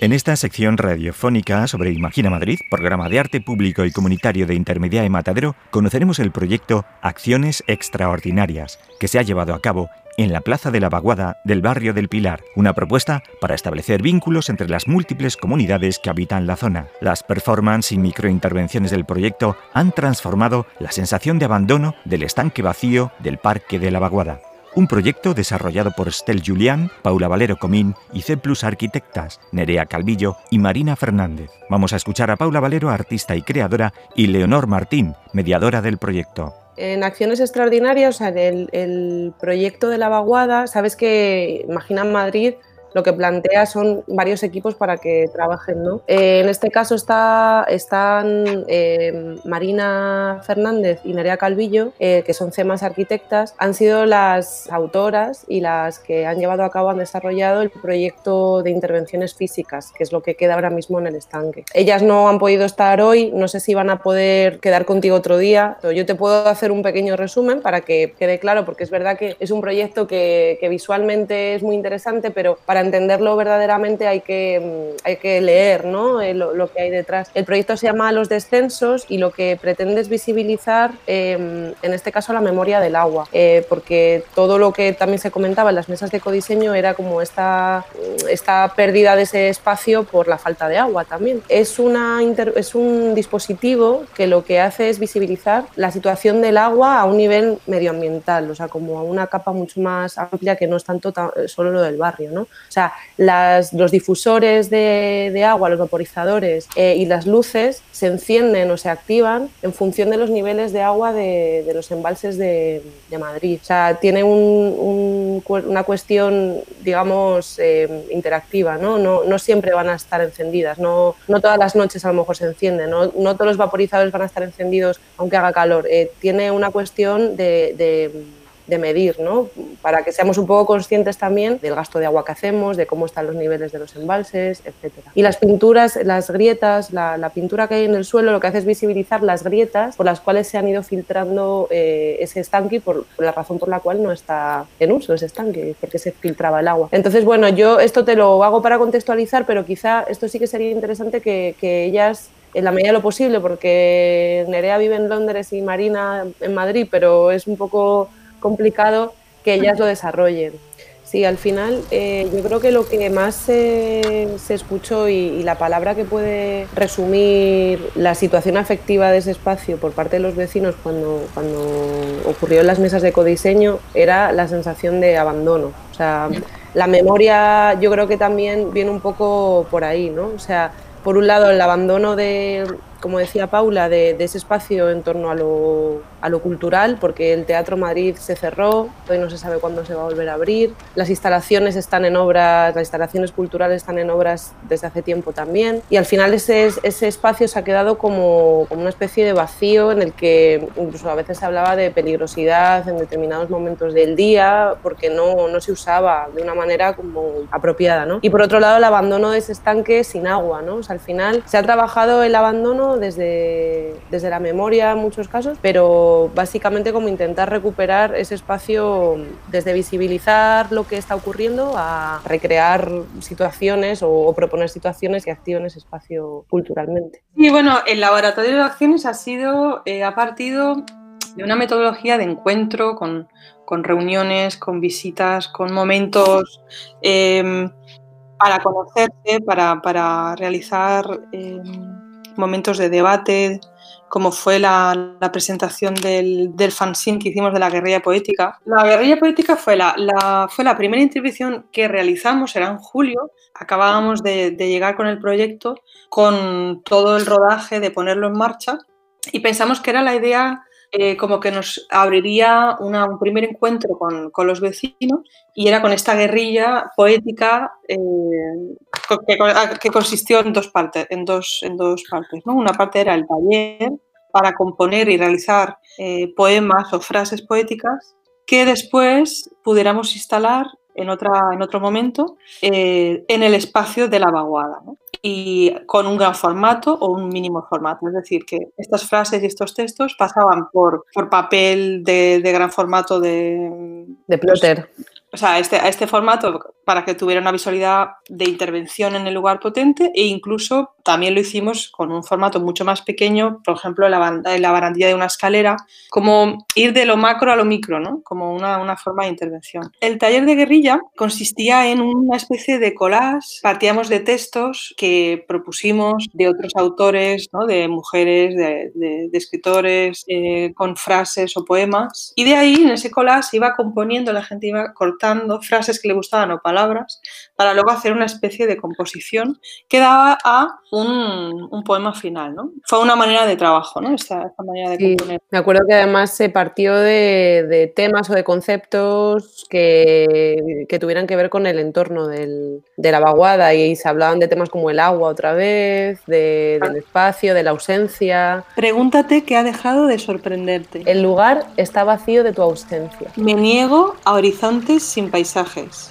En esta sección radiofónica sobre Imagina Madrid, programa de arte público y comunitario de Intermedia y Matadero, conoceremos el proyecto Acciones Extraordinarias, que se ha llevado a cabo en la Plaza de la Vaguada del barrio del Pilar, una propuesta para establecer vínculos entre las múltiples comunidades que habitan la zona. Las performances y microintervenciones del proyecto han transformado la sensación de abandono del estanque vacío del Parque de la Vaguada un proyecto desarrollado por Estel Julián, Paula Valero Comín y C Plus Arquitectas, Nerea Calvillo y Marina Fernández. Vamos a escuchar a Paula Valero, artista y creadora, y Leonor Martín, mediadora del proyecto. En acciones extraordinarias, o sea, el, proyecto de la vaguada, sabes que Imagina Madrid lo que plantea son varios equipos para que trabajen. ¿no? Eh, en este caso está, están eh, Marina Fernández y Nerea Calvillo, eh, que son CEMAS arquitectas, han sido las autoras y las que han llevado a cabo, han desarrollado el proyecto de intervenciones físicas, que es lo que queda ahora mismo en el estanque. Ellas no han podido estar hoy, no sé si van a poder quedar contigo otro día. Yo te puedo hacer un pequeño resumen para que quede claro, porque es verdad que es un proyecto que, que visualmente es muy interesante, pero para entenderlo verdaderamente hay que, mm, hay que leer ¿no? Eh, lo, que hay detrás. El proyecto se llama Los Descensos y lo que pretende es visibilizar, em, en este caso, la memoria del agua, eh, porque todo lo que también se comentaba en las mesas de codiseño era como esta, esta pérdida de ese espacio por la falta de agua también. Es, una es un dispositivo que lo que hace es visibilizar la situación del agua a un nivel medioambiental, o sea, como a una capa mucho más amplia que no es tanto solo lo del barrio, ¿no? O sea, las, los difusores de, agua, los vaporizadores eh, y las luces se encienden o se activan en función de los niveles de agua de, los embalses de, Madrid. O sea, tiene una cuestión, digamos, eh, interactiva, ¿no? ¿no? ¿no? siempre van a estar encendidas, no, no todas las noches a lo mejor se encienden, no, no todos los vaporizadores van a estar encendidos aunque haga calor. Eh, tiene una cuestión de de medir, ¿no? para que seamos un poco conscientes también del gasto de agua que hacemos, de cómo están los niveles de los embalses, etc. Y las pinturas, las grietas, la, pintura que hay en el suelo lo que hace es visibilizar las grietas por las cuales se han ido filtrando eh, ese estanque por, la razón por la cual no está en uso ese estanque, porque se filtraba el agua. Entonces, bueno, yo esto te lo hago para contextualizar, pero quizá esto sí que sería interesante que, que ellas en la medida de lo posible, porque Nerea vive en Londres y Marina en Madrid, pero es un poco complicado que ellas lo desarrollen. Sí, al final eh, yo creo que lo que más se, escuchó y, la palabra que puede resumir la situación afectiva de ese espacio por parte de los vecinos cuando, cuando ocurrió en las mesas de codiseño era la sensación de abandono. O sea, la memoria yo creo que también viene un poco por ahí, ¿no? O sea, por un lado el abandono de, como decía Paula, de, ese espacio en torno a lo, a lo, cultural, porque el Teatro Madrid se cerró, hoy no se sabe cuándo se va a volver a abrir, las instalaciones están en obras, las instalaciones culturales están en obras desde hace tiempo también, y al final ese, ese espacio se ha quedado como, como una especie de vacío en el que incluso a veces se hablaba de peligrosidad en determinados momentos del día, porque no, no se usaba de una manera como apropiada. ¿no? Y por otro lado, el abandono de ese estanque sin agua. ¿no? O sea, al final se ha trabajado el abandono desde, desde la memoria en muchos casos, pero básicamente como intentar recuperar ese espacio desde visibilizar lo que está ocurriendo a recrear situaciones o, proponer situaciones que activen ese espacio culturalmente. Y bueno, el laboratorio de acciones ha sido, eh, ha partido de una metodología de encuentro con, con reuniones, con visitas, con momentos eh, para conocerse, para, para realizar eh, momentos de debate, como fue la, presentación del, del, fanzine que hicimos de la guerrilla poética. La guerrilla poética fue la, fue la primera intervención que realizamos, era en julio, acabábamos de, de llegar con el proyecto, con todo el rodaje, de ponerlo en marcha, y pensamos que era la idea eh, como que nos abriría un primer encuentro con, con, los vecinos y era con esta guerrilla poética eh, que, consistió en dos partes. En dos, en dos partes ¿no? Una parte era el taller para componer y realizar eh, poemas o frases poéticas que después pudiéramos instalar en, otra, en otro momento en el espacio de la vaguada. Y con un gran formato o un mínimo formato. Es decir, que estas frases y estos textos pasaban por, por papel de, de, gran formato de... De plotter. o sea, este, a este formato para que tuviera una visualidad de intervención en el lugar potente e incluso también lo hicimos con un formato mucho más pequeño, por ejemplo, la, la barandilla de una escalera, como ir de lo macro a lo micro, ¿no? como una, una forma de intervención. El taller de guerrilla consistía en una especie de collage, partíamos de textos que propusimos de otros autores, ¿no? de mujeres, de, de, escritores, eh, con frases o poemas, y de ahí en ese collage iba componiendo, la gente iba cortando frases que le gustaban o palabras, para luego hacer una especie de composición que daba a un, un poema final. ¿no? Fue una manera de trabajo, ¿no? esta, esta manera de Sí, componer. me acuerdo que además se partió de, de temas o de conceptos que, que tuvieran que ver con el entorno del- de la vaguada y se hablaban de temas como el agua otra vez, de- del espacio, de la ausencia. Pregúntate qué ha dejado de sorprenderte. El lugar está vacío de tu ausencia. Me niego a horizontes sin paisajes.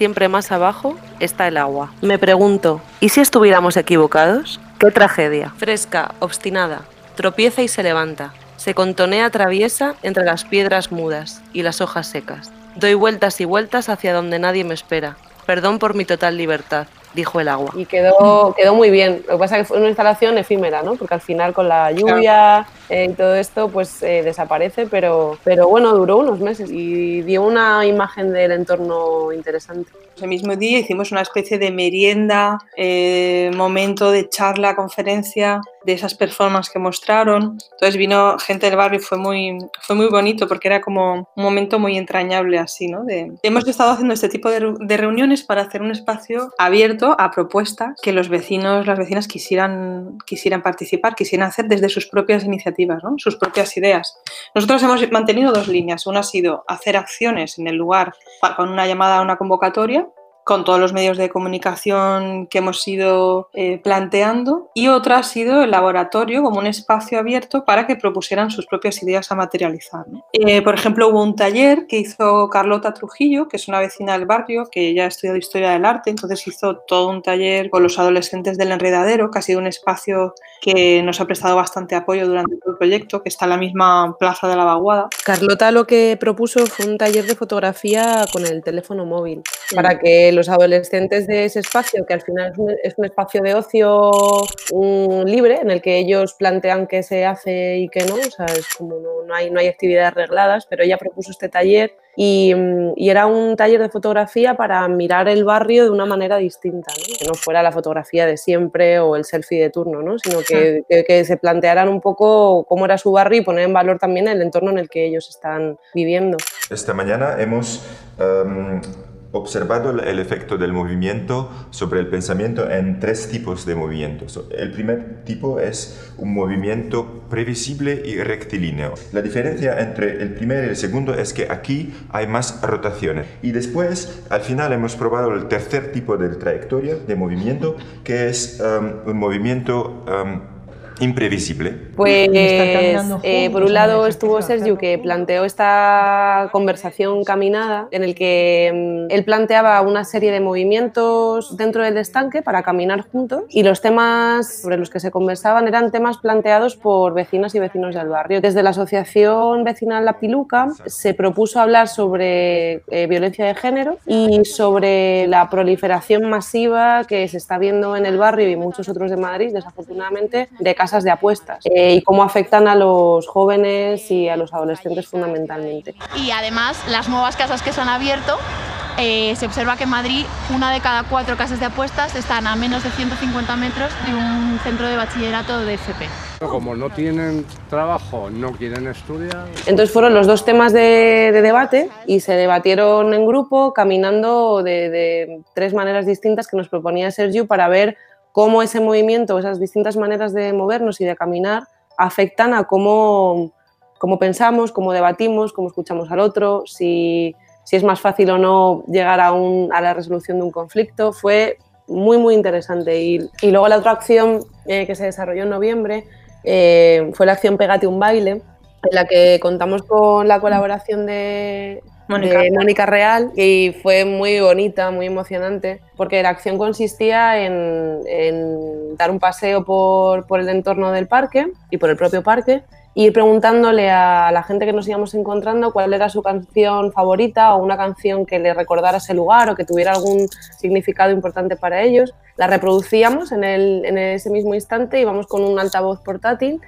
Siempre más abajo está el agua. Me pregunto, ¿y si estuviéramos equivocados? ¡Qué tragedia! Fresca, obstinada, tropieza y se levanta. Se contonea traviesa entre las piedras mudas y las hojas secas. Doy vueltas y vueltas hacia donde nadie me espera. Perdón por mi total libertad, dijo el agua. Y quedó, quedó muy bien. Lo que pasa es que fue una instalación efímera, ¿no? Porque al final con la lluvia eh, y todo esto pues eh, desaparece, pero, pero bueno, duró unos meses y dio una imagen del entorno interesante. Ese mismo día hicimos una especie de merienda, eh, momento de charla, conferencia, de esas performances que mostraron. Entonces vino gente del barrio fue muy, fue muy bonito porque era como un momento muy entrañable así, ¿no? De- hemos estado haciendo este tipo de, de reuniones para hacer un espacio abierto a propuestas que los vecinos, las vecinas quisieran, quisieran participar, quisieran hacer desde sus propias iniciativas, ¿no? sus propias ideas. Nosotros hemos mantenido dos líneas. Una ha sido hacer acciones en el lugar con una llamada a una convocatoria con todos los medios de comunicación que hemos ido eh, planteando y otra ha sido el laboratorio como un espacio abierto para que propusieran sus propias ideas a materializar. ¿no? Eh, por ejemplo, hubo un taller que hizo Carlota Trujillo, que es una vecina del barrio, que ya ha estudiado historia del arte, entonces hizo todo un taller con los adolescentes del enredadero, que ha sido un espacio que nos ha prestado bastante apoyo durante todo el proyecto, que está en la misma plaza de la Vaguada. Carlota lo que propuso fue un taller de fotografía con el teléfono móvil, para que los adolescentes de ese espacio, que al final es un, es un espacio de ocio mm, libre, en el que ellos plantean qué se hace y qué no, o sea, es como no, no hay, no hay actividades regladas, pero ella propuso este taller y, mm, y era un taller de fotografía para mirar el barrio de una manera distinta, ¿no? que no fuera la fotografía de siempre o el selfie de turno, ¿no? sino que, que- que se plantearan un poco cómo era su barrio y poner en valor también el entorno en el que ellos están viviendo. Esta mañana hemos em, observado el- efecto del movimiento sobre el pensamiento en tres tipos de movimientos. El primer tipo es un movimiento previsible y rectilíneo. La diferencia entre el primero y el segundo es que aquí hay más rotaciones. Y después, al final, hemos probado el tercer tipo de trayectoria de movimiento, que es em, un movimiento em, imprevisible. Pues, eh, por un lado estuvo Sergio que planteó esta conversación caminada en el que mm, él planteaba una serie de movimientos dentro del estanque para caminar juntos y los temas sobre los que se conversaban eran temas planteados por vecinas y vecinos del barrio. Desde la asociación vecinal La Piluca se propuso hablar sobre eh, violencia de género y sobre la proliferación masiva que se está viendo en el barrio y muchos otros de Madrid, desafortunadamente, de casas de apuestas eh, y cómo afectan a los jóvenes y a los adolescentes fundamentalmente. Y además, las nuevas casas que se han abierto, eh, se observa que en Madrid una de cada cuatro casas de apuestas están a menos de 150 metros de un centro de bachillerato de FP. Como no tienen trabajo, no quieren estudiar. Entonces fueron los dos temas de, de debate y se debatieron en grupo, caminando de, de tres maneras distintas que nos proponía Sergio para ver cómo ese movimiento, esas distintas maneras de movernos y de caminar afectan a cómo, cómo pensamos, cómo debatimos, cómo escuchamos al otro, si, si es más fácil o no llegar a, un- a la resolución de un conflicto. Fue muy, muy interesante. Y, luego la otra acción eh, que se desarrolló en noviembre eh, fue la acción Pégate un baile, en la que contamos con la colaboración de Mónica. de Mónica Real y fue muy bonita, muy emocionante, porque la acción consistía en, dar un paseo por, el entorno del parque y por el propio parque y preguntándole a la gente que nos íbamos encontrando cuál era su canción favorita o una canción que le recordara ese lugar o que tuviera algún significado importante para ellos. La reproducíamos en, en ese mismo instante, íbamos con un altavoz portátil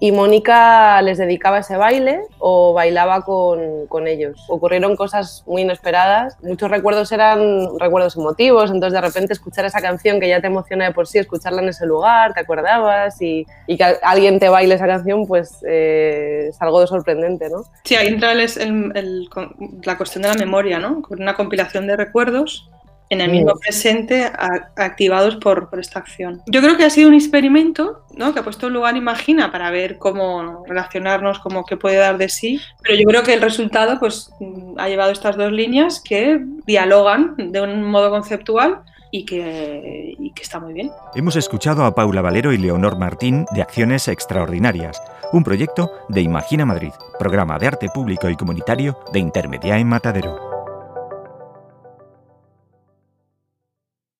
y Mónica les dedicaba ese baile o bailaba con, con, ellos. Ocurrieron cosas muy inesperadas, muchos recuerdos eran recuerdos emotivos, entonces de repente escuchar esa canción que ya te emociona de por sí, escucharla en ese lugar, te acordabas y, que alguien te baile esa canción, pues eh, es algo de sorprendente, ¿no? Sí, ahí entra la cuestión de la memoria, ¿no? Con una compilación de recuerdos en el mismo presente activados por, por, esta acción. Yo creo que ha sido un experimento ¿no? que ha puesto lugar Imagina para ver cómo relacionarnos, cómo qué puede dar de sí, pero yo creo que el resultado pues, ha llevado estas dos líneas que dialogan de un modo conceptual y que, y que está muy bien. Hemos escuchado a Paula Valero y Leonor Martín de Acciones Extraordinarias, un proyecto de Imagina Madrid, programa de arte público y comunitario de Intermedia en Matadero.